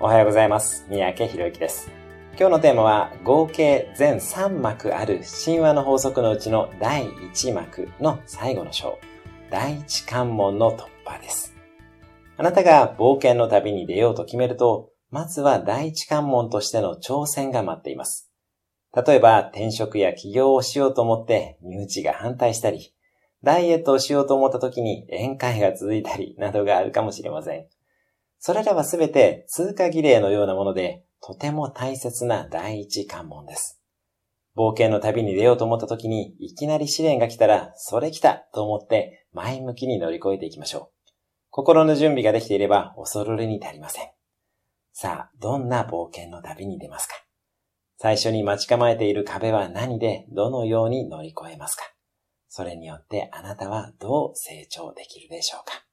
おはようございます。三宅博之です。今日のテーマは合計全3幕ある神話の法則のうちの第1幕の最後の章、第一関門の突破です。あなたが冒険の旅に出ようと決めると、まずは第一関門としての挑戦が待っています。例えば転職や起業をしようと思って身内が反対したり、ダイエットをしようと思った時に宴会が続いたりなどがあるかもしれません。それらはすべて通過儀礼のようなもので、とても大切な第一関門です。冒険の旅に出ようと思った時に、いきなり試練が来たら、それ来たと思って前向きに乗り越えていきましょう。心の準備ができていれば恐るるに足りません。さあ、どんな冒険の旅に出ますか？最初に待ち構えている壁は何でどのように乗り越えますか？それによってあなたはどう成長できるでしょうか？